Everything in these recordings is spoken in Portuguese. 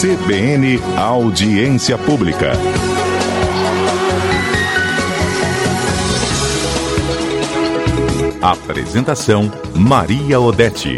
CBN Audiência Pública. Apresentação Maria Odete.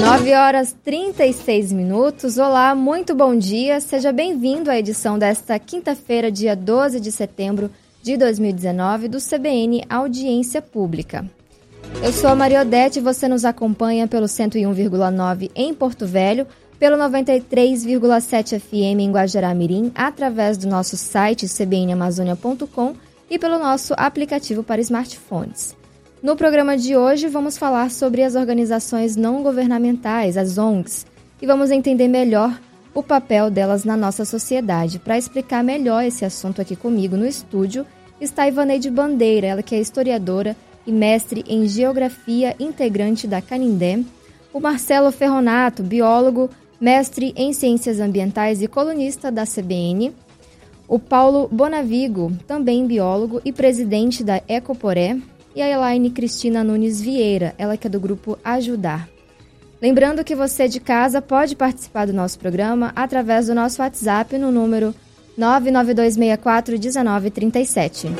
Nove horas 36 minutos. Olá, muito bom dia. Seja bem-vindo à edição desta quinta-feira, dia 12 de setembro de 2019, do CBN Audiência Pública. Eu sou a Maria Odete e você nos acompanha pelo 101,9 em Porto Velho pelo 93,7 FM em Guajará-Mirim, através do nosso site cbnamazônia.com e pelo nosso aplicativo para smartphones. No programa de hoje, vamos falar sobre as organizações não governamentais, as ONGs, e vamos entender melhor o papel delas na nossa sociedade. Para explicar melhor esse assunto aqui comigo no estúdio, está Ivaneide Bandeira, ela que é historiadora e mestre em Geografia integrante da Canindé, o Marcelo Ferronato, biólogo, mestre em Ciências Ambientais e colunista da CBN, o Paulo Bonavigo, também biólogo e presidente da Ecoporé, e a Elaine Cristina Nunes Vieira, ela que é do grupo Ajudar. Lembrando que você de casa pode participar do nosso programa através do nosso WhatsApp no número 992641937.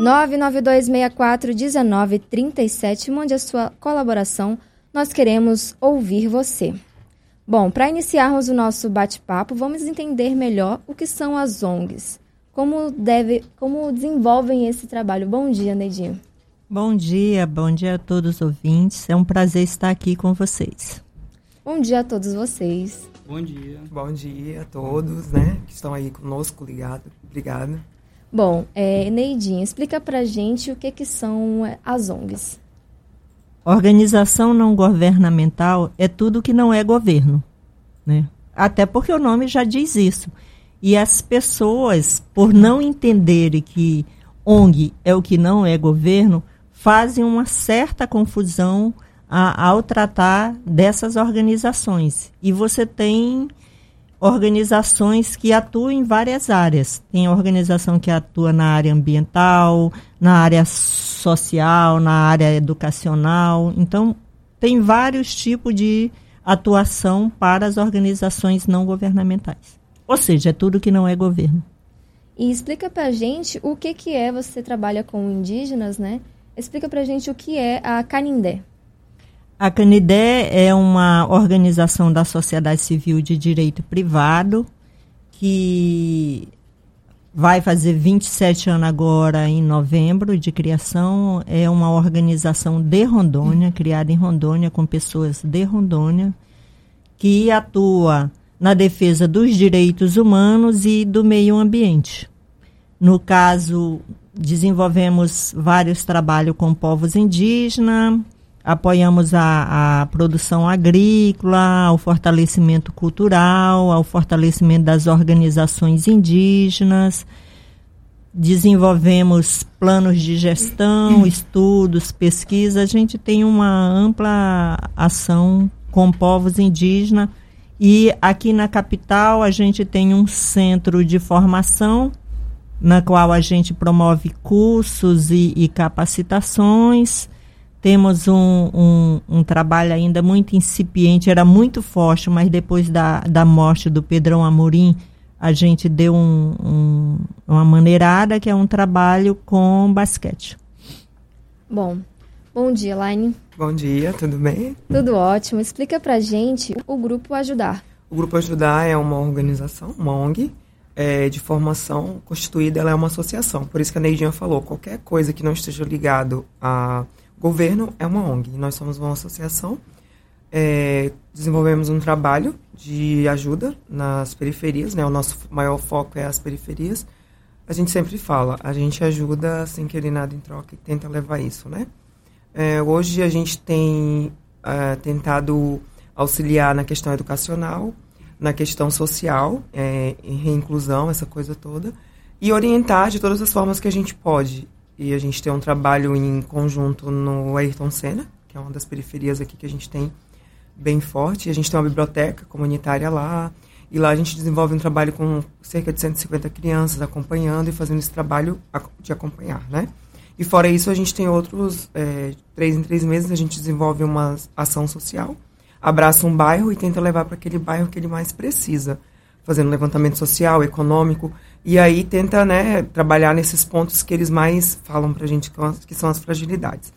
992641937, mande a sua colaboração nós queremos ouvir você. Bom, para iniciarmos o nosso bate-papo, vamos entender melhor o que são as ONGs. Como, deve, como desenvolvem esse trabalho? Bom dia, Neidinho. Bom dia, bom dia a todos os ouvintes. É um prazer estar aqui com vocês. Bom dia a todos vocês. Bom dia. Bom dia a todos, né, que estão aí conosco, ligado. Obrigada. Bom, é, Neidinho, explica pra gente o que, que são é, as ONGs. Organização não governamental é tudo que não é governo, né? Até porque o nome já diz isso. E as pessoas, por não entenderem que ONG é o que não é governo, fazem uma certa confusão a, ao tratar dessas organizações. E você tem organizações que atuam em várias áreas. Tem organização que atua na área ambiental, na área social, na área educacional. Então, tem vários tipos de atuação para as organizações não governamentais. Ou seja, é tudo que não é governo. E explica para a gente o que, que é, você trabalha com indígenas, né? Explica para gente o que é a Canindé. A Canidé é uma organização da sociedade civil de direito privado que vai fazer 27 anos agora em novembro de criação. É uma organização de Rondônia, criada em Rondônia, com pessoas de Rondônia, que atua na defesa dos direitos humanos e do meio ambiente. No caso, desenvolvemos vários trabalhos com povos indígenas, apoiamos a, a, produção agrícola, o fortalecimento cultural, ao fortalecimento das organizações indígenas, desenvolvemos planos de gestão, estudos, pesquisa. A gente tem uma ampla ação com povos indígenas e aqui na capital a gente tem um centro de formação na qual a gente promove cursos e, e capacitações temos um, um, um, trabalho ainda muito incipiente, era muito forte, mas depois da, da morte do Pedrão Amorim, a gente deu um, um, uma maneirada, que é um trabalho com basquete. Bom, bom dia, Laine. Bom dia, tudo bem? Tudo ótimo. Explica pra gente o Grupo Ajudar. O Grupo Ajudar é uma organização, uma ONG, é, de formação constituída, ela é uma associação. Por isso que a Neidinha falou, qualquer coisa que não esteja ligado a governo é uma ONG. Nós somos uma associação. É, desenvolvemos um trabalho de ajuda nas periferias, né? O nosso maior foco é as periferias. A gente sempre fala, a gente ajuda sem querer nada em troca e tenta levar isso, né? É, hoje a gente tem é, tentado auxiliar na questão educacional, na questão social, é, em reinclusão, essa coisa toda, e orientar de todas as formas que a gente pode. E a gente tem um trabalho em conjunto no Ayrton Senna, que é uma das periferias aqui que a gente tem bem forte. A gente tem uma biblioteca comunitária lá. E lá a gente desenvolve um trabalho com cerca de 150 crianças acompanhando e fazendo esse trabalho de acompanhar, né? E fora isso, a gente tem outros, é, três em três meses, a gente desenvolve uma ação social, abraça um bairro e tenta levar para aquele bairro que ele mais precisa, fazendo levantamento social, econômico, e aí tenta né, trabalhar nesses pontos que eles mais falam para a gente, que são as fragilidades.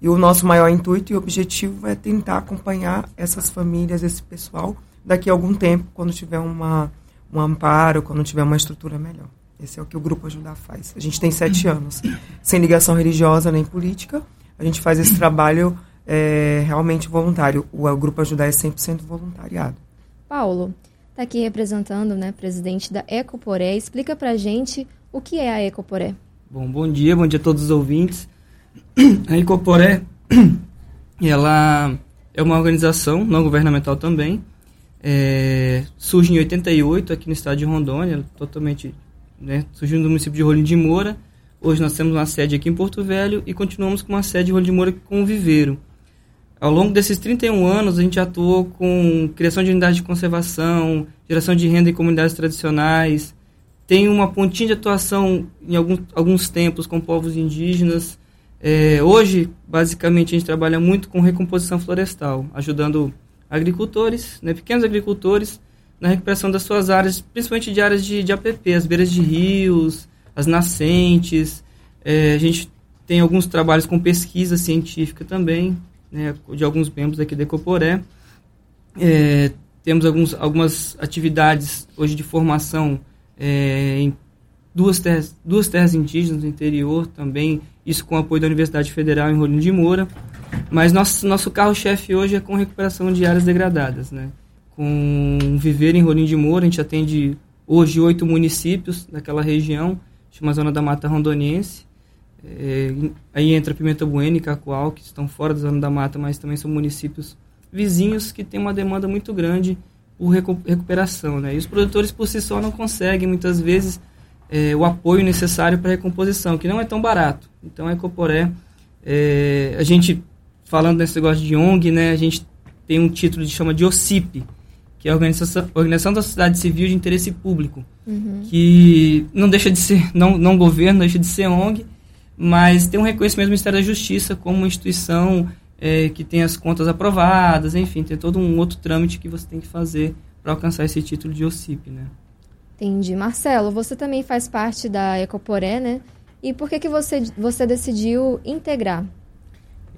E o nosso maior intuito e objetivo é tentar acompanhar essas famílias, esse pessoal, daqui a algum tempo, quando tiver uma, um amparo, quando tiver uma estrutura melhor. Esse é o que o Grupo Ajudar faz. A gente tem sete anos, sem ligação religiosa nem política. A gente faz esse trabalho é, realmente voluntário. O, o Grupo Ajudar é 100% voluntariado. Paulo, está aqui representando, né, presidente da Ecoporé. Explica para gente o que é a Ecoporé. Bom, bom dia, bom dia a todos os ouvintes. A Ecoporé, ela é uma organização não governamental também. É, surge em 88 aqui no estado de Rondônia, totalmente né, surgiu no município de Rolim de Moura. Hoje nós temos uma sede aqui em Porto Velho e continuamos com uma sede em Rolim de Moura com o Viveiro. Ao longo desses 31 anos, a gente atuou com criação de unidades de conservação, geração de renda em comunidades tradicionais, tem uma pontinha de atuação em alguns, alguns tempos com povos indígenas. É, hoje, basicamente, a gente trabalha muito com recomposição florestal, ajudando agricultores, né, pequenos agricultores, na recuperação das suas áreas, principalmente de áreas de, de APP, as beiras de rios, as nascentes. É, a gente tem alguns trabalhos com pesquisa científica também, né, de alguns membros aqui da Ecoporé. É, temos alguns, algumas atividades hoje de formação é, em duas terras, duas terras indígenas no interior também, isso com apoio da Universidade Federal em Rolim de Moura. Mas nosso, nosso carro-chefe hoje é com recuperação de áreas degradadas, né? com Viver em Rolim de Moura. A gente atende hoje oito municípios daquela região, chama Zona da Mata Rondoniense. É, aí entra Pimenta Bueno e Cacoal, que estão fora da Zona da Mata, mas também são municípios vizinhos que têm uma demanda muito grande por recuperação. Né? E os produtores por si só não conseguem, muitas vezes, é, o apoio necessário para a recomposição, que não é tão barato. Então, a Ecoporé, é, a gente, falando nesse negócio de ONG, né, a gente tem um título de chama de OCIP, que é a Organização, Organização da Sociedade Civil de Interesse Público, uhum. que não deixa de ser, não, não governo, deixa de ser ONG, mas tem um reconhecimento do Ministério da Justiça como uma instituição é, que tem as contas aprovadas, enfim, tem todo um outro trâmite que você tem que fazer para alcançar esse título de OCIP, né? Entendi. Marcelo, você também faz parte da Ecoporé, né? E por que, que você, você decidiu integrar?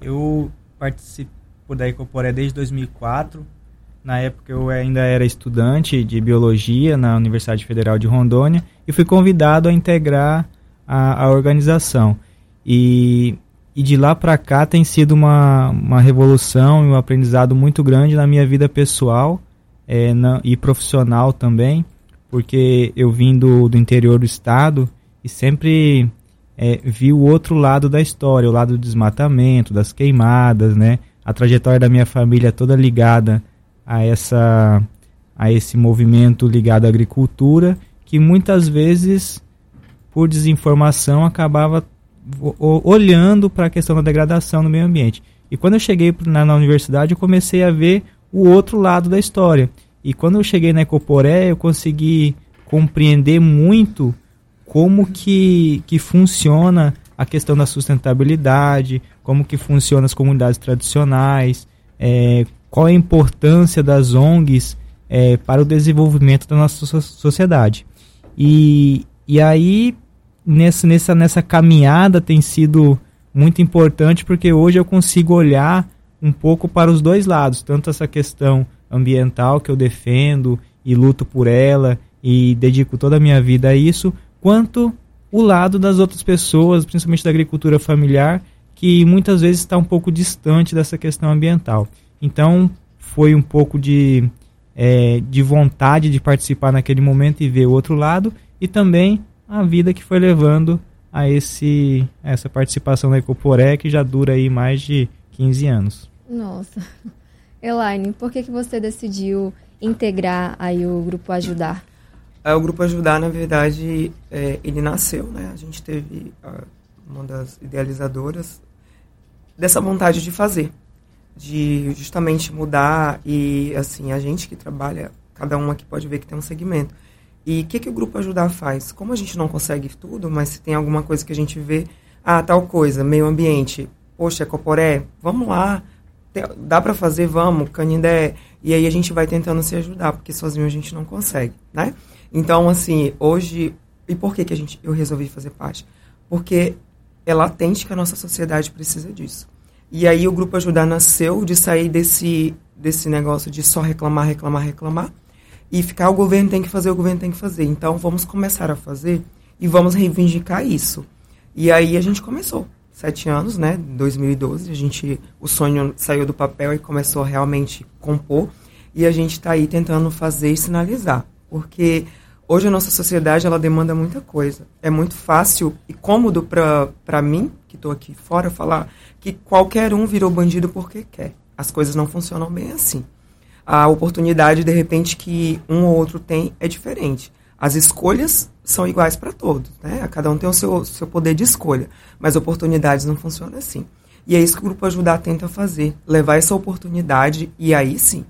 Eu participo da Ecoporé desde 2004, na época eu ainda era estudante de biologia na Universidade Federal de Rondônia e fui convidado a integrar a, a organização. E, e de lá para cá tem sido uma, uma revolução e um aprendizado muito grande na minha vida pessoal é, na, e profissional também, porque eu vim do, do interior do estado e sempre é, vi o outro lado da história, o lado do desmatamento, das queimadas, né? A trajetória da minha família toda ligada a essa a esse movimento ligado à agricultura que muitas vezes por desinformação acabava olhando para a questão da degradação no meio ambiente. E quando eu cheguei na, na, universidade, eu comecei a ver o outro lado da história. E quando eu cheguei na Ecoporé, eu consegui compreender muito como que, que funciona a questão da sustentabilidade, como que funciona as comunidades tradicionais, é, qual a importância das ONGs é, para o desenvolvimento da nossa sociedade. E, e aí, nessa, nessa, nessa caminhada tem sido muito importante porque hoje eu consigo olhar um pouco para os dois lados, tanto essa questão ambiental que eu defendo e luto por ela e dedico toda a minha vida a isso, quanto o lado das outras pessoas, principalmente da agricultura familiar, que muitas vezes está um pouco distante dessa questão ambiental. Então, foi um pouco de, é, de vontade de participar naquele momento e ver o outro lado, e também a vida que foi levando a esse, essa participação na Ecoporé, que já dura aí mais de 15 anos. Nossa. Elaine, por que, que você decidiu integrar aí o Grupo Ajudar? É, o Grupo Ajudar, na verdade, é, ele nasceu, né? A gente teve uma das idealizadoras dessa vontade de fazer de justamente mudar e assim a gente que trabalha cada um aqui pode ver que tem um segmento. E o que, que o Grupo Ajudar faz? Como a gente não consegue tudo, mas se tem alguma coisa que a gente vê, ah, tal coisa, meio ambiente, poxa, Coporé, vamos lá, dá para fazer, vamos, Canindé, e aí a gente vai tentando se ajudar, porque sozinho a gente não consegue, né? Então, assim, hoje, e por que, que a gente, eu resolvi fazer parte? Porque é latente que a nossa sociedade precisa disso. E aí o Grupo Ajudar nasceu de sair desse, desse negócio de só reclamar, reclamar, reclamar, e ficar o governo tem que fazer, o governo tem que fazer. Então, vamos começar a fazer e vamos reivindicar isso. E aí a gente começou. Sete anos, né? 2012, a gente, o sonho saiu do papel e começou a realmente compor. E a gente está aí tentando fazer e sinalizar. Porque hoje a nossa sociedade, ela demanda muita coisa. É muito fácil e cômodo para mim, que estou aqui fora, falar que qualquer um virou bandido porque quer. As coisas não funcionam bem assim. A oportunidade, de repente, que um ou outro tem é diferente. As escolhas são iguais para todos, né? Cada um tem o seu, seu poder de escolha, mas oportunidades não funcionam assim. E é isso que o Grupo Ajudar tenta fazer, levar essa oportunidade e aí sim,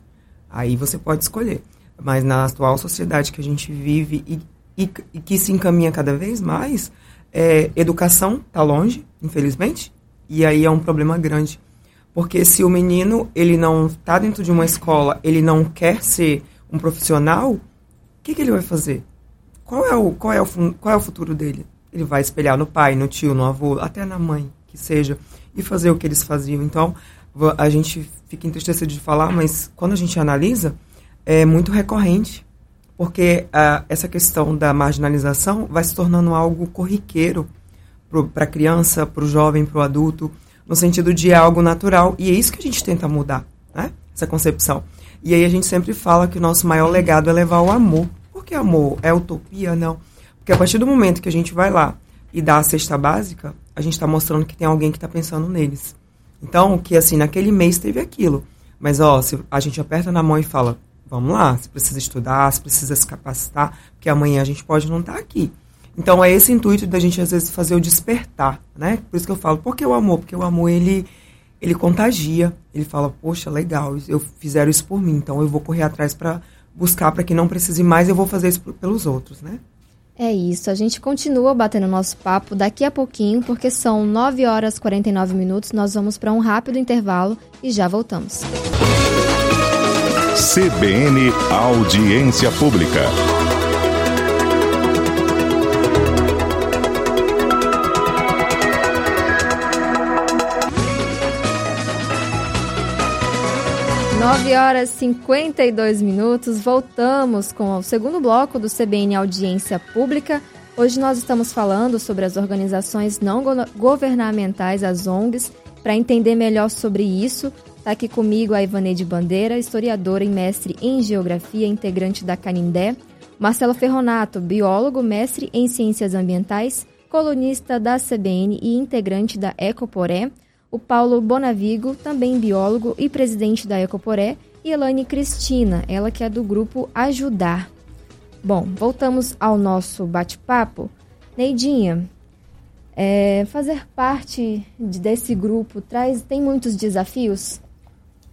aí você pode escolher. Mas na atual sociedade que a gente vive e, e, e que se encaminha cada vez mais, é, educação está longe, infelizmente, e aí é um problema grande. Porque se o menino ele não está dentro de uma escola, ele não quer ser um profissional, o que, que ele vai fazer? qual é o qual é o qual é o futuro dele? Ele vai espelhar no pai, no tio, no avô, até na mãe, que seja, e fazer o que eles faziam. Então, a gente fica entristecido de falar, mas quando a gente analisa, é muito recorrente, porque uh, essa questão da marginalização vai se tornando algo corriqueiro para a criança, para o jovem, para o adulto, no sentido de algo natural, e é isso que a gente tenta mudar, né? essa concepção. E aí a gente sempre fala que o nosso maior legado é levar o amor que amor? É utopia? Não. Porque a partir do momento que a gente vai lá e dá a cesta básica, a gente está mostrando que tem alguém que está pensando neles. Então, que assim, naquele mês teve aquilo. Mas, ó, se a gente aperta na mão e fala, vamos lá, você precisa estudar, você precisa se capacitar, porque amanhã a gente pode não estar tá aqui. Então, é esse intuito da gente, às vezes, fazer o despertar, né? Por isso que eu falo, por que o amor? Porque o amor, ele, ele contagia. Ele fala, poxa, legal, eu fizeram isso por mim, então eu vou correr atrás para buscar para que não precise mais, eu vou fazer isso pelos outros, né? É isso, a gente continua batendo nosso papo daqui a pouquinho, porque são 9 horas e 49 minutos, nós vamos para um rápido intervalo e já voltamos. CBN Audiência Pública. 9 horas e 52 minutos, voltamos com o segundo bloco do CBN Audiência Pública. Hoje nós estamos falando sobre as organizações não governamentais, as ONGs. Para entender melhor sobre isso, está aqui comigo a Ivaneide Bandeira, historiadora e mestre em Geografia, integrante da Canindé. Marcelo Ferronato, biólogo, mestre em Ciências Ambientais, colunista da CBN e integrante da Ecoporé o Paulo Bonavigo, também biólogo e presidente da Ecoporé, e Elaine Cristina, ela que é do grupo Ajudar. Bom, voltamos ao nosso bate-papo. Neidinha, é, fazer parte desse grupo traz tem muitos desafios?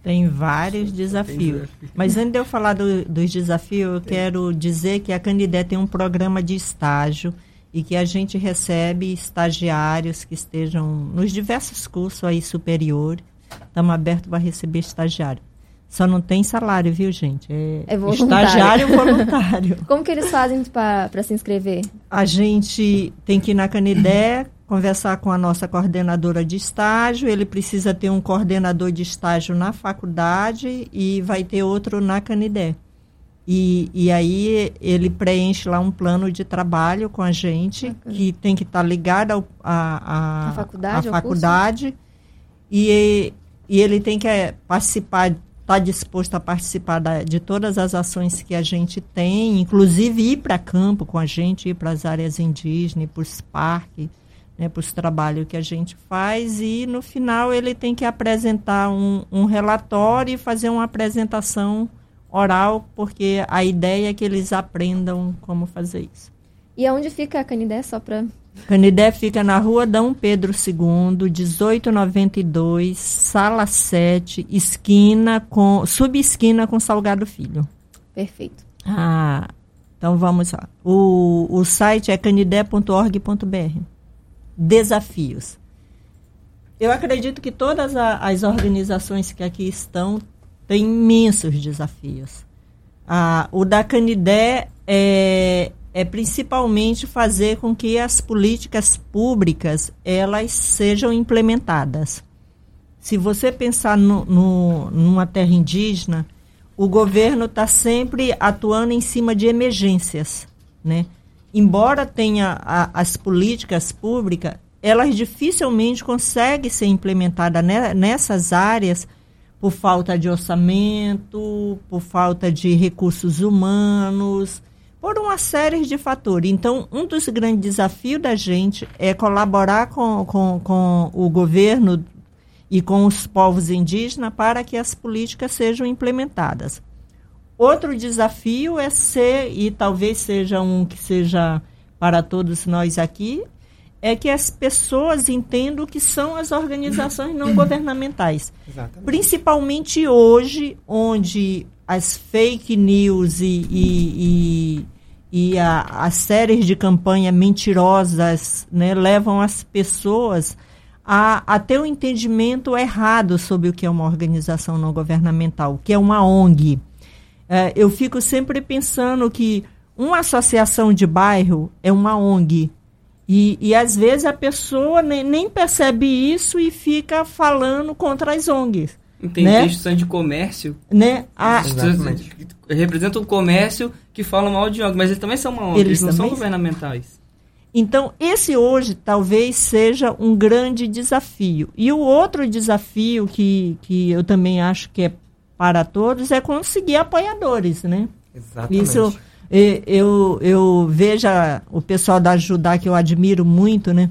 Tem vários desafios. Mas antes de eu falar do, dos desafios, eu quero dizer que a Candidé tem um programa de estágio e que a gente recebe estagiários que estejam nos diversos cursos aí superiores. Estamos abertos para receber estagiário. Só não tem salário, viu, gente? É, é voluntário. estagiário voluntário. Como que eles fazem para se inscrever? A gente tem que ir na Canidé, conversar com a nossa coordenadora de estágio. Ele precisa ter um coordenador de estágio na faculdade e vai ter outro na Canidé. E, e aí ele preenche lá um plano de trabalho com a gente, Bacana. que tem que estar tá ligado à faculdade. À faculdade e, e ele tem que é, participar, estar tá disposto a participar da, de todas as ações que a gente tem, inclusive ir para campo com a gente, ir para as áreas indígenas, para os parques, né, para os trabalhos que a gente faz, e no final ele tem que apresentar um, um relatório e fazer uma apresentação oral, porque a ideia é que eles aprendam como fazer isso. E aonde fica a Canidé, só para... Canidé fica na rua Dom Pedro II, 1892, sala 7, esquina com... subesquina com Salgado Filho. Perfeito. Ah, então vamos lá. O, o site é canidé.org.br. Desafios. Eu acredito que todas a, as organizações que aqui estão têm imensos desafios. Ah, o da Canidé é, é principalmente fazer com que as políticas públicas elas sejam implementadas. Se você pensar no, no, numa terra indígena, o governo está sempre atuando em cima de emergências, né? Embora tenha a, as políticas públicas, elas dificilmente conseguem ser implementadas nessas áreas por falta de orçamento, por falta de recursos humanos, por uma série de fatores. Então, um dos grandes desafios da gente é colaborar com, com, com o governo e com os povos indígenas para que as políticas sejam implementadas. Outro desafio é ser, e talvez seja um que seja para todos nós aqui, é que as pessoas entendam o que são as organizações não governamentais. Exatamente. Principalmente hoje, onde as fake news e, e, e, e a, as séries de campanha mentirosas né, levam as pessoas a, a ter um entendimento errado sobre o que é uma organização não governamental, o que é uma ONG. É, eu fico sempre pensando que uma associação de bairro é uma ONG e, e às vezes a pessoa nem, nem percebe isso e fica falando contra as ONGs. Tem né? instituições de comércio. Né? A... Representam o comércio que falam mal de ONG, mas eles também são uma ONG, eles, eles não são governamentais. Então, esse hoje talvez seja um grande desafio. E o outro desafio que, que eu também acho que é para todos é conseguir apoiadores, né? Exatamente. Isso eu, eu vejo o pessoal da Judá, que eu admiro muito, né?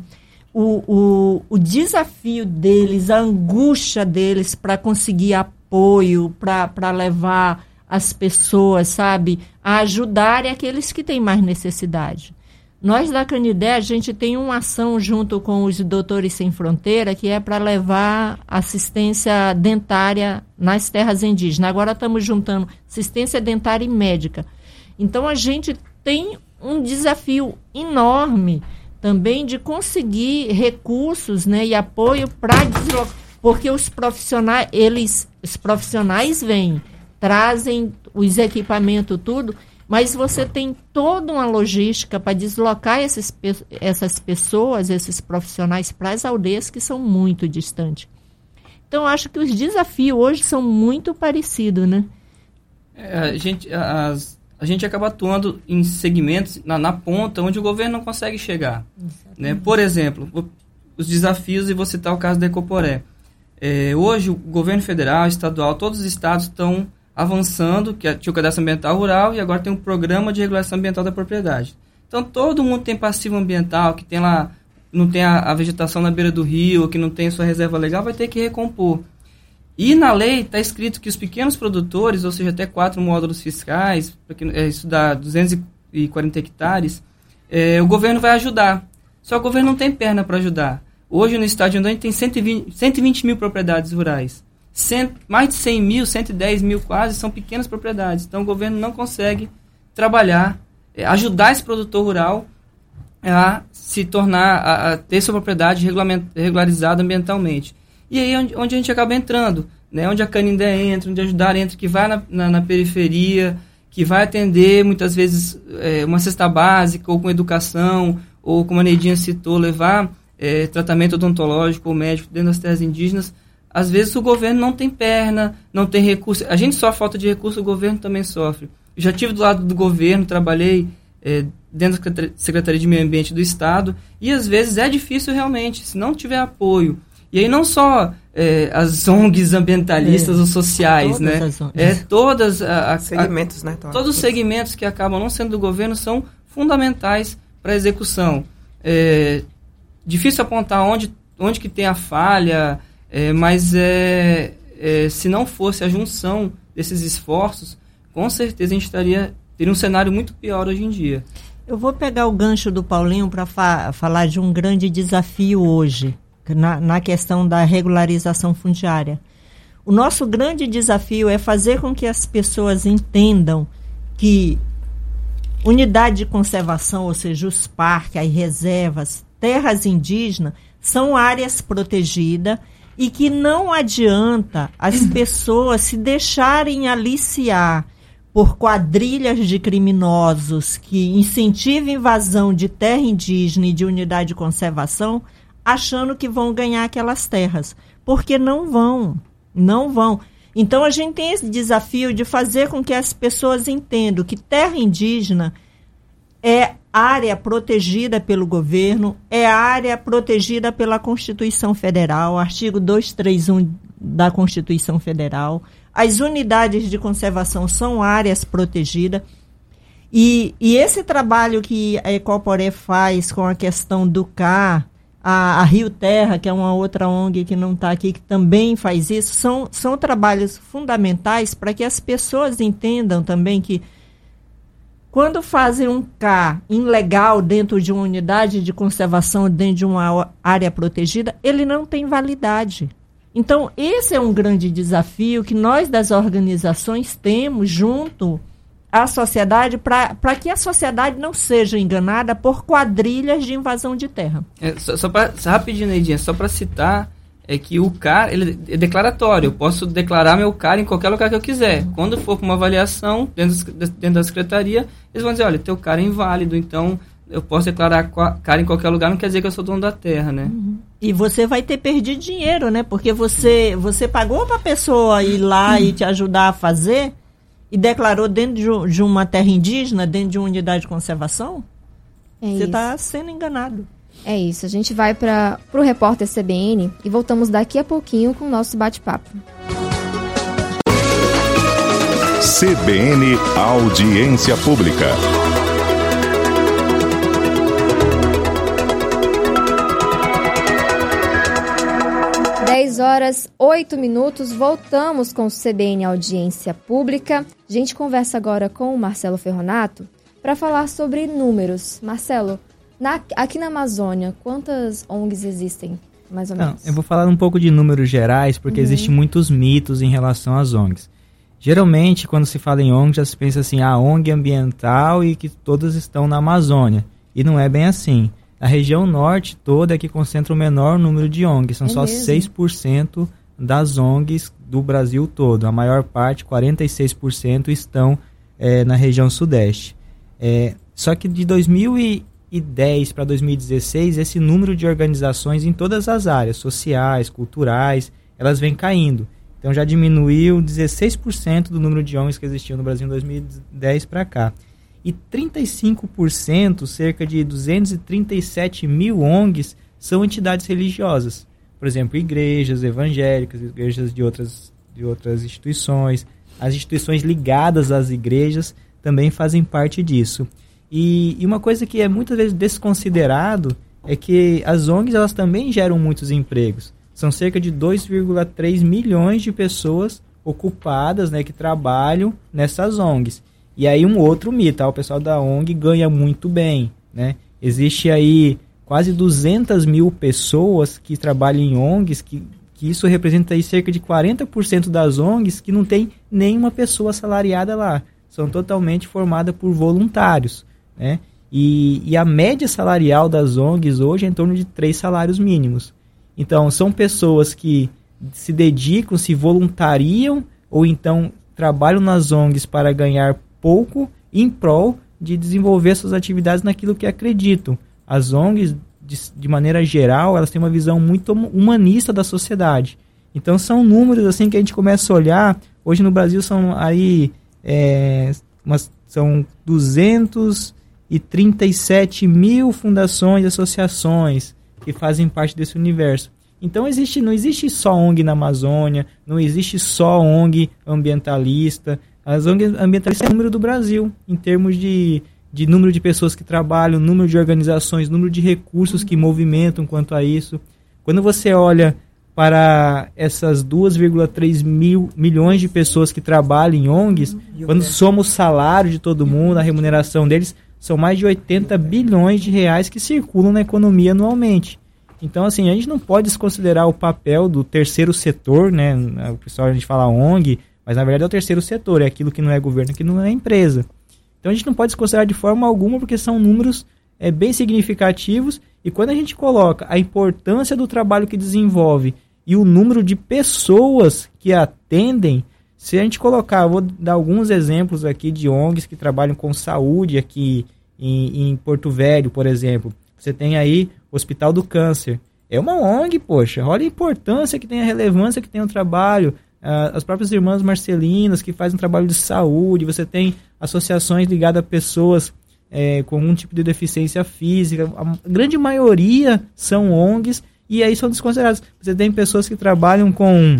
O, o, o desafio deles, a angústia deles para conseguir apoio, para levar as pessoas, sabe, a ajudarem aqueles que têm mais necessidade. Nós da Canidé, a gente tem uma ação junto com os Doutores Sem Fronteira, que é para levar assistência dentária nas terras indígenas. Agora estamos juntando assistência dentária e médica então a gente tem um desafio enorme também de conseguir recursos né, e apoio para deslocar. Porque os profissionais, eles, os profissionais vêm, trazem os equipamentos, tudo, mas você tem toda uma logística para deslocar esses, essas pessoas, esses profissionais para as aldeias que são muito distantes. Então, acho que os desafios hoje são muito parecidos, né? É, a gente, as, a gente acaba atuando em segmentos na, na ponta onde o governo não consegue chegar. Né? Por exemplo, os desafios, e vou citar o caso da Ecoporé. É, hoje, o governo federal, estadual, todos os estados estão avançando, que tinha o cadastro ambiental rural e agora tem um programa de regulação ambiental da propriedade. Então, todo mundo tem passivo ambiental, que tem lá, não tem a, a vegetação na beira do rio, que não tem sua reserva legal, vai ter que recompor. E na lei está escrito que os pequenos produtores, ou seja, até quatro módulos fiscais, é, isso dá 240 hectares, é, o governo vai ajudar. Só que o governo não tem perna para ajudar. Hoje no estado de Rondônia tem 120, 120 mil propriedades rurais. Cent, mais de 100 mil, 110 mil quase, são pequenas propriedades. Então o governo não consegue trabalhar, é, ajudar esse produtor rural a se tornar, a, a ter sua propriedade regularizada ambientalmente. E aí onde, onde a gente acaba entrando, né? Onde a Canindé entra, onde Ajudar entra, que vai na, na, na periferia, que vai atender muitas vezes é, uma cesta básica, ou com educação, ou como a Neidinha citou, levar é, tratamento odontológico ou médico dentro das terras indígenas. Às vezes o governo não tem perna, não tem recurso. A gente só falta de recurso, o governo também sofre. Eu já tive do lado do governo, trabalhei é, dentro da Secretaria de Meio Ambiente do Estado, e às vezes é difícil realmente, se não tiver apoio, e aí não só é, as ONGs ambientalistas é, ou sociais, né? É todas a, a, segmentos, né? Todos os segmentos que acabam não sendo do governo são fundamentais para a execução. É difícil apontar onde onde que tem a falha, é, mas é, é, se não fosse a junção desses esforços, com certeza a gente estaria teria um cenário muito pior hoje em dia. Eu vou pegar o gancho do Paulinho para fa falar de um grande desafio hoje, na, na questão da regularização fundiária. O nosso grande desafio é fazer com que as pessoas entendam que unidade de conservação, ou seja, os parques, as reservas, terras indígenas, são áreas protegidas e que não adianta as pessoas se deixarem aliciar por quadrilhas de criminosos que incentivam invasão de terra indígena e de unidade de conservação, achando que vão ganhar aquelas terras, porque não vão, não vão. Então a gente tem esse desafio de fazer com que as pessoas entendam que terra indígena é área protegida pelo governo, é área protegida pela Constituição Federal, artigo 231 da Constituição Federal. As unidades de conservação são áreas protegidas. E, e esse trabalho que a Ecoporé faz com a questão do CAR, a, a, Rio Terra, que é uma outra ONG que não está aqui, que também faz isso, são, são trabalhos fundamentais para que as pessoas entendam também que quando fazem um K ilegal dentro de uma unidade de conservação, dentro de uma área protegida, ele não tem validade. Então, esse é um grande desafio que nós das organizações temos junto à sociedade para que a sociedade não seja enganada por quadrilhas de invasão de terra. É, só, só para rapidinho, Neidinha, só para citar, é que o CAR ele é declaratório. Eu posso declarar meu CAR em qualquer lugar que eu quiser. Quando for para uma avaliação dentro, dentro da secretaria, eles vão dizer, olha, teu CAR é inválido, então eu posso declarar CAR em qualquer lugar, não quer dizer que eu sou dono da terra, né? Uhum. E você vai ter perdido dinheiro, né? Porque você, você pagou para a pessoa ir lá uhum. e te ajudar a fazer e declarou dentro de, de uma terra indígena, dentro de uma unidade de conservação. É você está sendo enganado. É isso, a gente vai para o repórter CBN e voltamos daqui a pouquinho com o nosso bate-papo. CBN Audiência Pública. Dez horas, oito minutos, voltamos com o CBN Audiência Pública. A gente conversa agora com o Marcelo Ferronato para falar sobre números. Marcelo, na, aqui na Amazônia, quantas ONGs existem, mais ou Não, menos? Eu vou falar um pouco de números gerais, porque uhum. existem muitos mitos em relação às ONGs. Geralmente, quando se fala em ONG, já se pensa assim, a ah, ONG ambiental e que todas estão na Amazônia. E não é bem assim. A região norte toda é que concentra o menor número de ONGs, são é só mesmo? 6% das ONGs do Brasil todo. A maior parte, 46%, estão é, na região sudeste. É, só que de 2000 2010 para 2016, esse número de organizações em todas as áreas, sociais, culturais, elas vem caindo. Então já diminuiu 16% do número de ONGs que existiam no Brasil em 2010 para cá. E 35%, cerca de 237 mil ONGs, são entidades religiosas. Por exemplo, igrejas evangélicas, igrejas de outras, de outras instituições. As instituições ligadas às igrejas também fazem parte disso. E, e, uma coisa que é muitas vezes desconsiderado é que as ONGs elas também geram muitos empregos. São cerca de 2,3 milhões de pessoas ocupadas, né, que trabalham nessas ONGs. E aí um outro mito, tá? o pessoal da ONG ganha muito bem, né? Existe aí quase 200 mil pessoas que trabalham em ONGs, que, que isso representa aí cerca de 40% das ONGs que não tem nenhuma pessoa assalariada lá. São totalmente formadas por voluntários. Né? E, e a média salarial das ONGs hoje é em torno de três salários mínimos. Então, são pessoas que se dedicam, se voluntariam ou então trabalham nas ONGs para ganhar pouco em prol de desenvolver suas atividades naquilo que acreditam. As ONGs, de, de, maneira geral, elas têm uma visão muito humanista da sociedade. Então são números assim que a gente começa a olhar. Hoje no Brasil são aí é, umas, são 200 e 37 mil fundações e associações que fazem parte desse universo. Então existe, não existe só ONG na Amazônia, não existe só ONG ambientalista. As ONGs ambientalistas é o número do Brasil, em termos de, de número de pessoas que trabalham, número de organizações, número de recursos que movimentam quanto a isso. Quando você olha para essas 2,3 mil milhões de pessoas que trabalham em ONGs, quando somos o salário de todo mundo, a remuneração deles, são mais de 80 bilhões de reais que circulam na economia anualmente. Então, assim, a gente não pode desconsiderar o papel do terceiro setor, né? O pessoal a gente fala ONG, mas na verdade é o terceiro setor, é aquilo que não é governo, que não é empresa. Então a gente não pode desconsiderar de forma alguma, porque são números é, bem significativos. E quando a gente coloca a importância do trabalho que desenvolve e o número de pessoas que atendem, se a gente colocar, vou dar alguns exemplos aqui de ONGs que trabalham com saúde aqui em, em Porto Velho, por exemplo. Você tem aí Hospital do Câncer. É uma ONG, poxa. Olha a importância que tem, a relevância que tem o trabalho. Uh, as próprias irmãs Marcelinas, que fazem um trabalho de saúde. Você tem associações ligadas a pessoas é, com algum tipo de deficiência física. A grande maioria são ONGs e aí são desconsiderados. Você tem pessoas que trabalham com,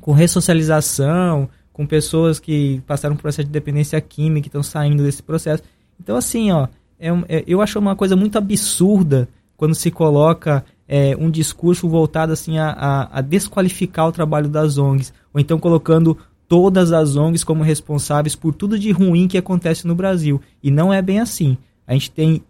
com ressocialização, com pessoas que passaram por um processo de dependência química, que estão saindo desse processo. Então, assim, ó, é, é, eu acho uma coisa muito absurda quando se coloca é, um discurso voltado assim a, a, a, desqualificar o trabalho das ONGs, ou então colocando todas as ONGs como responsáveis por tudo de ruim que acontece no Brasil. E não é bem assim. A gente tem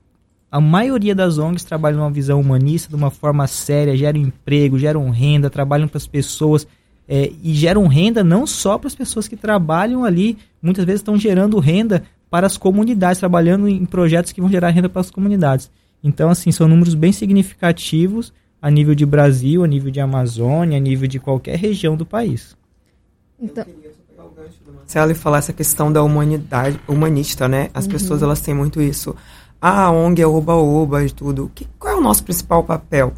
a maioria das ONGs trabalham uma visão humanista de uma forma séria, geram emprego, geram renda, trabalham para as pessoas é, e geram renda não só para as pessoas que trabalham ali, muitas vezes estão gerando renda para as comunidades, trabalhando em projetos que vão gerar renda para as comunidades. Então, assim, são números bem significativos a nível de Brasil, a nível de Amazônia, a nível de qualquer região do país. Então... Se ela falar essa questão da humanidade, humanista, né? As uhum. pessoas elas têm muito isso. Ah, a ONG é oba-oba e tudo. Que, qual é o nosso principal papel?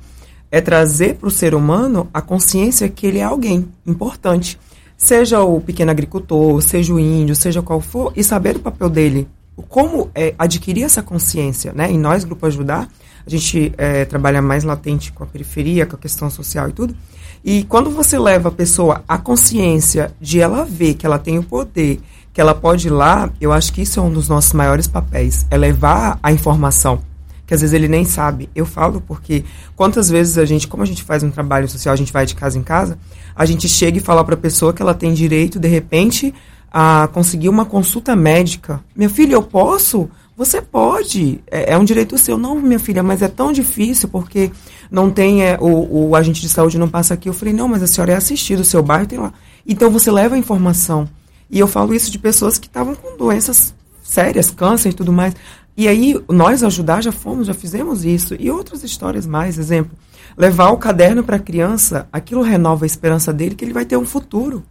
É trazer para o ser humano a consciência que ele é alguém importante. Seja o pequeno agricultor, seja o índio, seja qual for, e saber o papel dele. Como é, adquirir essa consciência, né? E nós, Grupo Ajudar, a gente é, trabalha mais latente com a periferia, com a questão social e tudo. E quando você leva a pessoa à consciência de ela ver que ela tem o poder, que ela pode ir lá, eu acho que isso é um dos nossos maiores papéis, é levar a informação que às vezes ele nem sabe. Eu falo porque quantas vezes a gente, como a gente faz um trabalho social, a gente vai de casa em casa, a gente chega e fala para a pessoa que ela tem direito, de repente, a conseguir uma consulta médica. Meu filho, eu posso? Você pode, é, é, um direito seu. Não, minha filha, mas é tão difícil porque não tem, é, o, o agente de saúde não passa aqui. Eu falei, não, mas a senhora é assistida, o seu bairro tem lá. Então você leva a informação. E eu falo isso de pessoas que estavam com doenças sérias, câncer e tudo mais. E aí, nós ajudar, já fomos, já fizemos isso. E outras histórias mais, exemplo. Levar o caderno para a criança, aquilo renova a esperança dele que ele vai ter um futuro.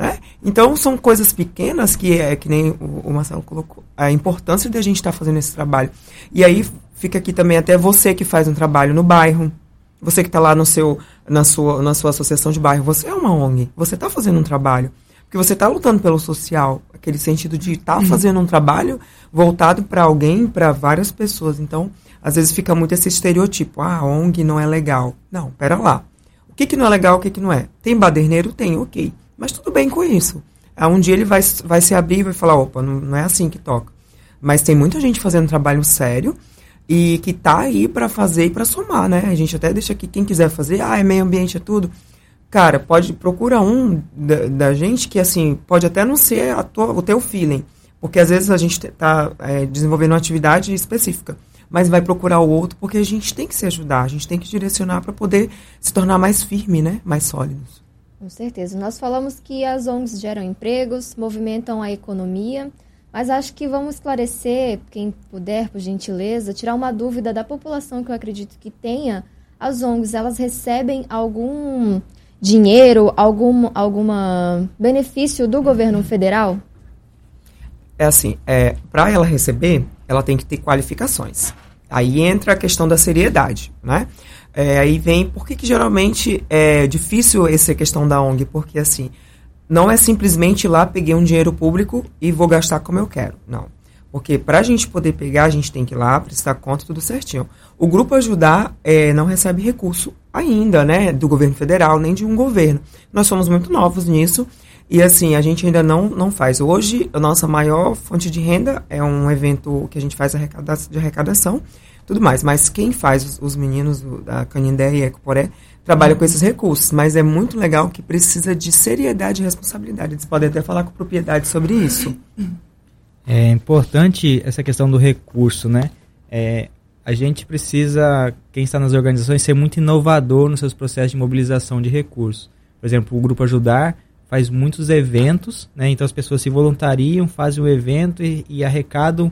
Né? Então, são coisas pequenas que é que nem o, Marcelo colocou, a importância de a gente estar tá fazendo esse trabalho. E aí, fica aqui também até você que faz um trabalho no bairro, você que está lá no seu, na, sua, na sua associação de bairro, você é uma ONG, você está fazendo um trabalho. Porque você está lutando pelo social, aquele sentido de estar tá uhum. fazendo um trabalho voltado para alguém, para várias pessoas. Então, às vezes fica muito esse estereotipo, ah, ONG não é legal. Não, pera lá. O que, que não é legal, o que, que não é? Tem baderneiro? Tem, ok. Mas tudo bem com isso. Ah, um dia ele vai, vai se abrir e vai falar, opa, não, não é assim que toca. Mas tem muita gente fazendo trabalho sério e que tá aí para fazer e para somar, né? A gente até deixa aqui quem quiser fazer, ah, é meio ambiente, é tudo cara, pode procura um da, da, gente que assim pode até não ser a tua, o teu feeling, porque às vezes a gente está é, desenvolvendo uma atividade específica, mas vai procurar o outro porque a gente tem que se ajudar, a gente tem que direcionar para poder se tornar mais firme, né, mais sólidos. Com certeza. Nós falamos que as ONGs geram empregos, movimentam a economia, mas acho que vamos esclarecer, quem puder, por gentileza, tirar uma dúvida da população que eu acredito que tenha. As ONGs, elas recebem algum dinheiro, algum alguma benefício do governo federal? É assim, é, para ela receber, ela tem que ter qualificações. Aí entra a questão da seriedade, né? É, aí vem, por que, que geralmente é difícil essa questão da ONG? Porque assim, não é simplesmente ir lá, peguei um dinheiro público e vou gastar como eu quero. Não. Porque para a gente poder pegar, a gente tem que ir lá, prestar conta, tudo certinho. O Grupo Ajudar é, não recebe recurso ainda, né, do governo federal, nem de um governo. Nós somos muito novos nisso e, assim, a gente ainda não, não faz. Hoje, a nossa maior fonte de renda é um evento que a gente faz de arrecadação, tudo mais. Mas quem faz, os, os meninos da Canindé e Ecoporé, trabalham com esses recursos. Mas é muito legal que precisa de seriedade e responsabilidade. Eles podem até falar com propriedade sobre isso. É importante essa questão do recurso, né? É, a gente precisa, quem está nas organizações, ser muito inovador nos seus processos de mobilização de recursos. Por exemplo, o Grupo Ajudar faz muitos eventos, né? Então as pessoas se voluntariam, fazem o evento e, e arrecadam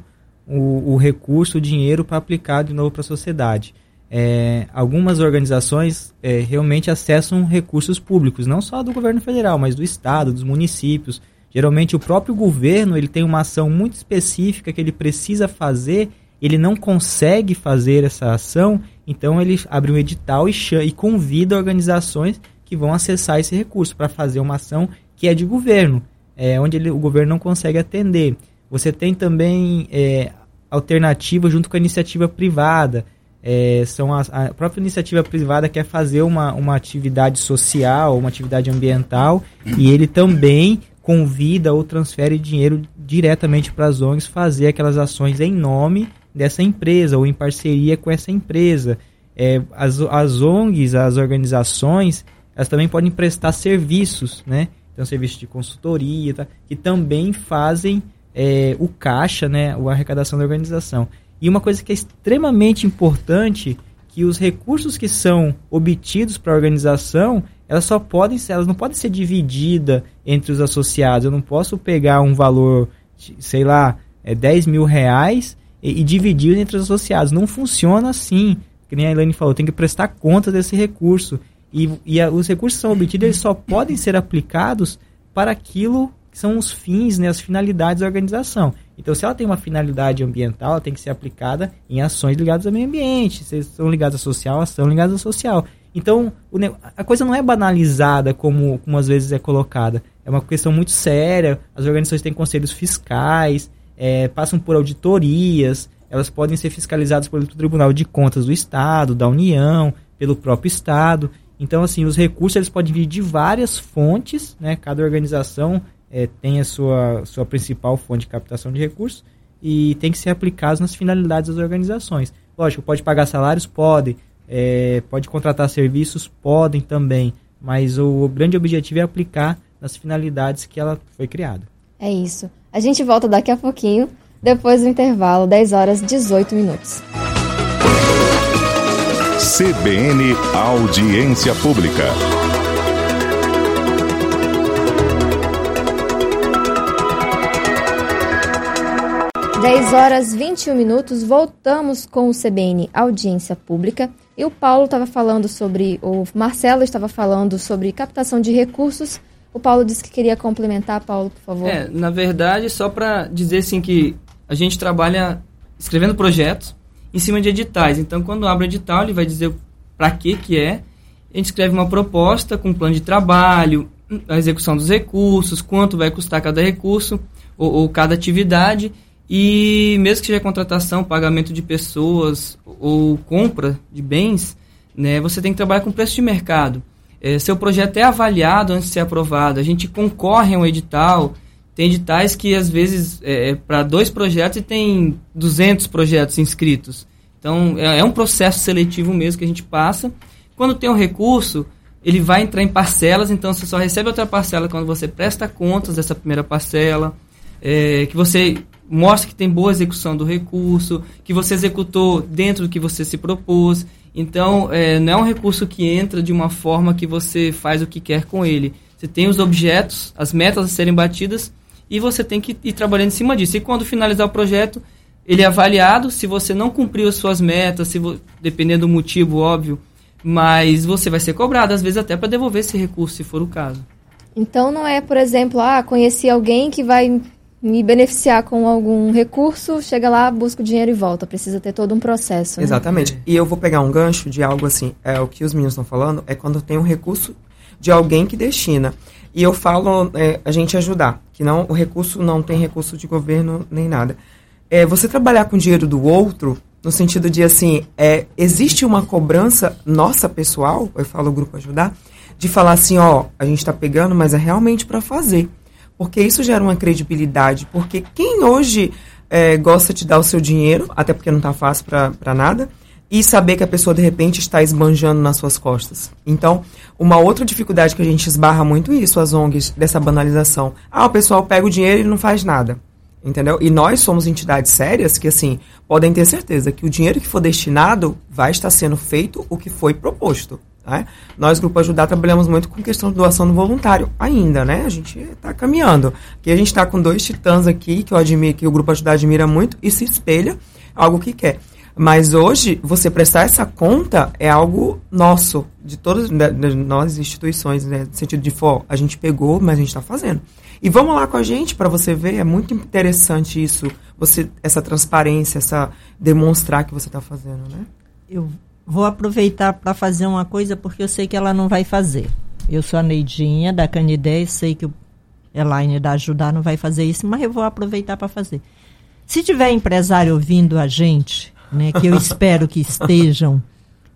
o, o, recurso, o dinheiro para aplicar de novo para a sociedade. É, algumas organizações é, realmente acessam recursos públicos, não só do governo federal, mas do estado, dos municípios. Geralmente o próprio governo ele tem uma ação muito específica que ele precisa fazer, ele não consegue fazer essa ação, então ele abre um edital e, e convida organizações que vão acessar esse recurso para fazer uma ação que é de governo, é, onde ele, o governo não consegue atender. Você tem também é, alternativa junto com a iniciativa privada. É, são a, própria iniciativa privada quer fazer uma, uma atividade social, uma atividade ambiental, e ele também convida ou transfere dinheiro diretamente para as ONGs fazer aquelas ações em nome dessa empresa ou em parceria com essa empresa. É, as, as ONGs, as organizações, elas também podem prestar serviços, né? Então, serviços de consultoria, tá? que também fazem é, o caixa, né? A arrecadação da organização. E uma coisa que é extremamente importante, que os recursos que são obtidos para a organização, elas só podem ser, elas não podem ser divididas entre os associados. Eu não posso pegar um valor, sei lá, é 10 mil reais e, e dividir entre os associados. Não funciona assim. Que nem a Elaine falou, tem que prestar conta desse recurso. E, e a, os recursos que são obtidos eles só podem ser aplicados para aquilo são os fins, né, as finalidades da organização. Então, se ela tem uma finalidade ambiental, ela tem que ser aplicada em ações ligadas ao meio ambiente. Se são ligadas à social, ação ligada à social. Então, a coisa não é banalizada como, como às vezes é colocada. É uma questão muito séria. As organizações têm conselhos fiscais, é, passam por auditorias, elas podem ser fiscalizadas pelo Tribunal de Contas do Estado, da União, pelo próprio Estado. Então, assim, os recursos eles podem vir de várias fontes, né? Cada organização é, tem a sua, sua principal fonte de captação de recursos e tem que ser aplicados nas finalidades das organizações. Lógico, pode pagar salários? Pode. É, pode contratar serviços? Podem também. Mas o, o grande objetivo é aplicar nas finalidades que ela foi criada. É isso. A gente volta daqui a pouquinho, depois do intervalo, 10 horas 18 minutos. CBN Audiência Pública. Dez horas 21 minutos, voltamos com o CBN Audiência Pública. E o Paulo estava falando sobre, o Marcelo estava falando sobre captação de recursos. O Paulo disse que queria complementar, Paulo, por favor. É, na verdade, só para dizer assim que a gente trabalha escrevendo projetos em cima de editais. Então, quando abre o edital, ele vai dizer para que que é. A gente escreve uma proposta com um plano de trabalho, a execução dos recursos, quanto vai custar cada recurso ou, ou cada atividade. E mesmo que seja contratação, pagamento de pessoas ou compra de bens, né, você tem que trabalhar com preço de mercado. É, seu projeto é avaliado antes de ser aprovado. A gente concorre a um edital. Tem editais que, às vezes, é, é para dois projetos e tem 200 projetos inscritos. Então, é, é um processo seletivo mesmo que a gente passa. Quando tem um recurso, ele vai entrar em parcelas, então você só recebe outra parcela quando você presta contas dessa primeira parcela, é, que você mostra que tem boa execução do recurso, que você executou dentro do que você se propôs. Então, é, não é um recurso que entra de uma forma que você faz o que quer com ele. Você tem os objetos, as metas a serem batidas, e você tem que ir trabalhando em cima disso. E quando finalizar o projeto, ele é avaliado se você não cumpriu as suas metas, se dependendo do motivo, óbvio, mas você vai ser cobrado, às vezes até para devolver esse recurso, se for o caso. Então não é, por exemplo, ah, conheci alguém que vai me beneficiar com algum recurso, chega lá, busca o dinheiro e volta. Precisa ter todo um processo. Né? Exatamente. E eu vou pegar um gancho de algo assim, é o que os meninos estão falando, é quando tem um recurso de alguém que destina. E eu falo é, a gente ajudar, que não o recurso não tem recurso de governo nem nada é, você trabalhar com dinheiro do outro, no sentido de assim, é, existe uma cobrança nossa pessoal, eu falo o grupo ajudar, de falar assim, ó, a gente está pegando, mas é realmente para fazer. Porque isso gera uma credibilidade. Porque quem hoje é, gosta de dar o seu dinheiro, até porque não está fácil para nada, e saber que a pessoa de repente está esbanjando nas suas costas. Então, uma outra dificuldade que a gente esbarra muito isso, as ONGs, dessa banalização. Ah, o pessoal pega o dinheiro e não faz nada. Entendeu? E nós somos entidades sérias que, assim, podem ter certeza que o dinheiro que for destinado vai estar sendo feito o que foi proposto. Né? Nós, Grupo Ajudar, trabalhamos muito com questão de doação do voluntário ainda, né? A gente está caminhando. Aqui a gente está com dois titãs aqui, que, eu admiro, que o Grupo Ajudar admira muito e se espelha, algo que quer. Mas hoje, você prestar essa conta é algo nosso, de todas de, de nós instituições, né? No sentido de, for, a gente pegou, mas a gente está fazendo. E vamos lá com a gente para você ver, é muito interessante isso, você essa transparência, essa demonstrar que você está fazendo, né? Eu vou aproveitar para fazer uma coisa porque eu sei que ela não vai fazer. Eu sou a Neidinha da Canidé, sei que o Elaine da Ajudar não vai fazer isso, mas eu vou aproveitar para fazer. Se tiver empresário ouvindo a gente, né, que eu espero que estejam,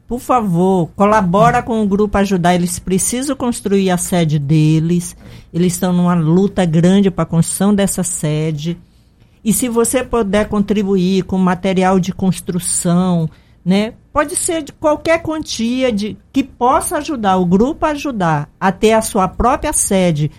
por favor, colabora com o grupo Ajudar. Eles precisam construir a sede deles. Eles estão numa luta grande para a construção dessa sede. E se você puder contribuir com material de construção, né? Pode ser de qualquer quantia de que possa ajudar o grupo a ajudar a ter a sua própria sede,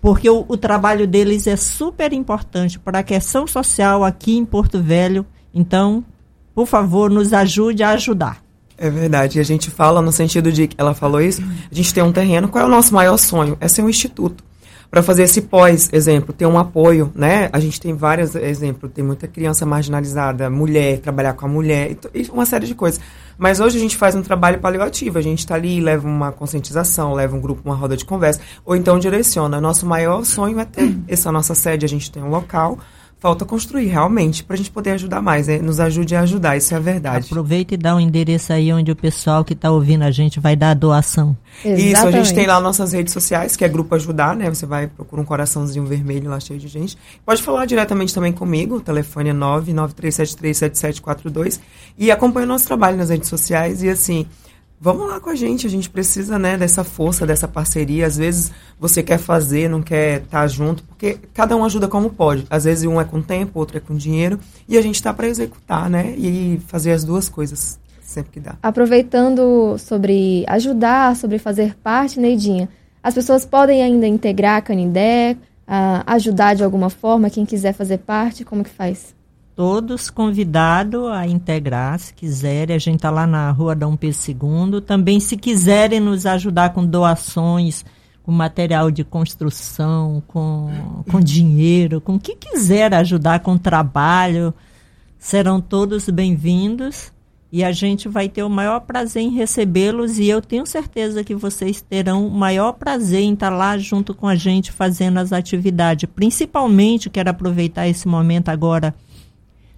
porque o, o trabalho deles é super importante para a questão social aqui em Porto Velho. Então, por favor, nos ajude a ajudar. É verdade. E a gente fala no sentido de que ela falou isso, a gente tem um terreno, qual é o nosso maior sonho? É ser um instituto. Para fazer esse pós, exemplo, ter um apoio, né? A gente tem vários exemplos, tem muita criança marginalizada, mulher, trabalhar com a mulher, e uma série de coisas. Mas hoje a gente faz um trabalho paliativo, a gente está ali, leva uma conscientização, leva um grupo, uma roda de conversa, ou então direciona. Nosso maior sonho é ter essa nossa sede, a gente tem um local, falta construir realmente para a gente poder ajudar mais. Né? Nos ajude a ajudar, isso é a verdade. Aproveita e dá um endereço aí onde o pessoal que está ouvindo a gente vai dar a doação. Exatamente. Isso, a gente tem lá nossas redes sociais, que é Grupo Ajudar, né? Você vai procurar um coraçãozinho vermelho lá cheio de gente. Pode falar diretamente também comigo, o telefone é 993737742 e acompanha o nosso trabalho nas redes sociais e assim vamos lá com a gente. A gente precisa, né, dessa força, dessa parceria. Às vezes você quer fazer, não quer estar tá junto, porque cada um ajuda como pode. Às vezes um é com tempo, outro é com dinheiro, e a gente está para executar, né, e fazer as duas coisas sempre que dá. Aproveitando sobre ajudar, sobre fazer parte, Neidinha, as pessoas podem ainda integrar a Canindé, ajudar de alguma forma, quem quiser fazer parte, como que faz? Todos convidados a integrar, se quiserem. A gente está lá na rua Dom Pedro II. Também, se quiserem nos ajudar com doações, com material de construção, com, com dinheiro, com o que quiser ajudar com trabalho, serão todos bem-vindos. E a gente vai ter o maior prazer em recebê-los e eu tenho certeza que vocês terão o maior prazer em estar lá junto com a gente fazendo as atividades. Principalmente, quero aproveitar esse momento agora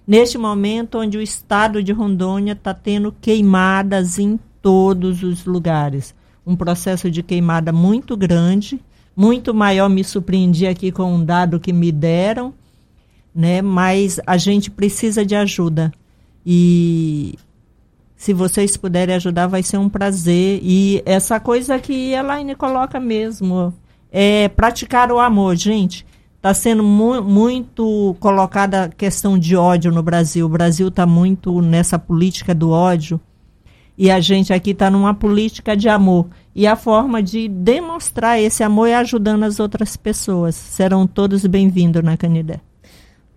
neste momento onde o estado de Rondônia está tendo queimadas em todos os lugares. Um processo de queimada muito grande, muito maior. Me surpreendi aqui com um dado que me deram, né? mas a gente precisa de ajuda. E se vocês puderem ajudar, vai ser um prazer. E essa coisa que a Elaine coloca mesmo, é praticar o amor, gente está sendo mu muito colocada a questão de ódio no Brasil. O Brasil está muito nessa política do ódio e a gente aqui está numa política de amor. E a forma de demonstrar esse amor é ajudando as outras pessoas. Serão todos bem-vindos na Canidé.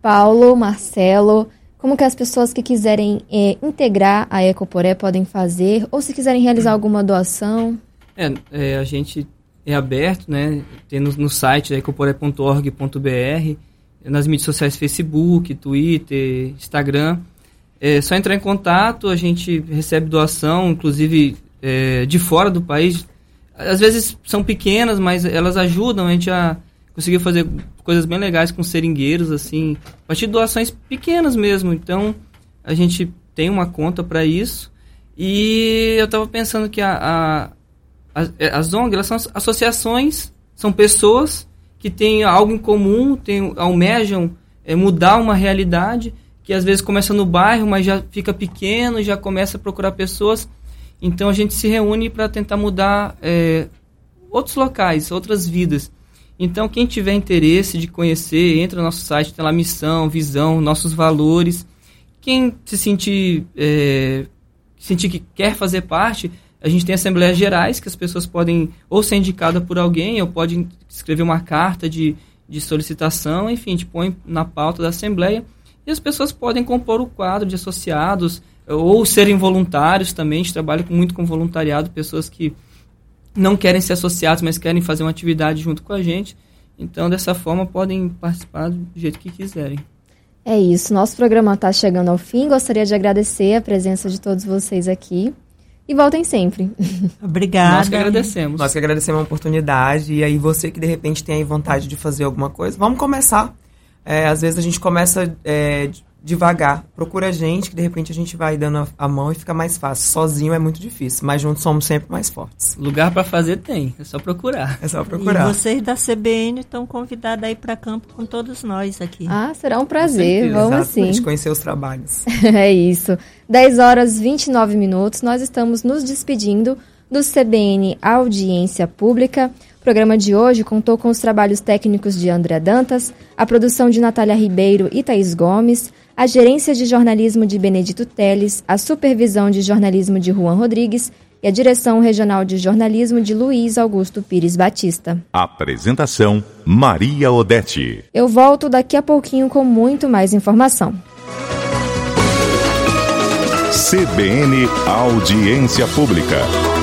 Paulo, Marcelo, como que as pessoas que quiserem é, integrar a Ecoporé podem fazer? Ou se quiserem realizar alguma doação? É, é a gente é aberto, né? Tem no, no site ecoporé.org.br, nas mídias sociais Facebook, Twitter, Instagram. É só entrar em contato, a gente recebe doação, inclusive é, de fora do país. Às vezes são pequenas, mas elas ajudam a gente a conseguir fazer coisas bem legais com seringueiros, assim, a partir de doações pequenas mesmo. Então, a gente tem uma conta para isso. E eu estava pensando que a, as, é, as ONGs elas são associações, são pessoas que têm algo em comum, têm, almejam é, mudar uma realidade que às vezes começa no bairro, mas já fica pequeno, já começa a procurar pessoas. Então a gente se reúne para tentar mudar é, outros locais, outras vidas. Então quem tiver interesse de conhecer, entra no nosso site, tem lá missão, visão, nossos valores. Quem se sentir, é, sentir que quer fazer parte, a gente tem assembleias gerais que as pessoas podem ou ser indicadas por alguém ou podem escrever uma carta de, de solicitação, enfim, a gente põe na pauta da assembleia e as pessoas podem compor o quadro de associados. ou serem voluntários também. A gente trabalha muito com voluntariado, pessoas que não querem ser associados, mas querem fazer uma atividade junto com a gente. Então, dessa forma, podem participar do jeito que quiserem. É isso. Nosso programa está chegando ao fim. Gostaria de agradecer a presença de todos vocês aqui. E voltem sempre. Obrigada. Nós que agradecemos. Nós que agradecemos a oportunidade. E aí, você que de repente tem aí vontade de fazer alguma coisa, vamos começar. É, às vezes a gente começa é, devagar. Procura a gente, que de repente a gente vai dando a, a mão e fica mais fácil. Sozinho é muito difícil, mas juntos somos sempre mais fortes. Lugar para fazer tem, é só procurar. É só procurar. E vocês da CBN estão convidados a ir para campo com todos nós aqui. Ah, será um prazer. Vamos Exato, sim. De conhecer os trabalhos. é isso. 10 horas 29 minutos, nós estamos nos despedindo do CBN Audiência Pública. O programa de hoje contou com os trabalhos técnicos de André Dantas, a produção de Natália Ribeiro e Thaís Gomes, a gerência de jornalismo de Benedito Teles, a supervisão de jornalismo de Juan Rodrigues e a direção regional de jornalismo de Luiz Augusto Pires Batista. Apresentação: Maria Odete. Eu volto daqui a pouquinho com muito mais informação. CBN Audiência Pública.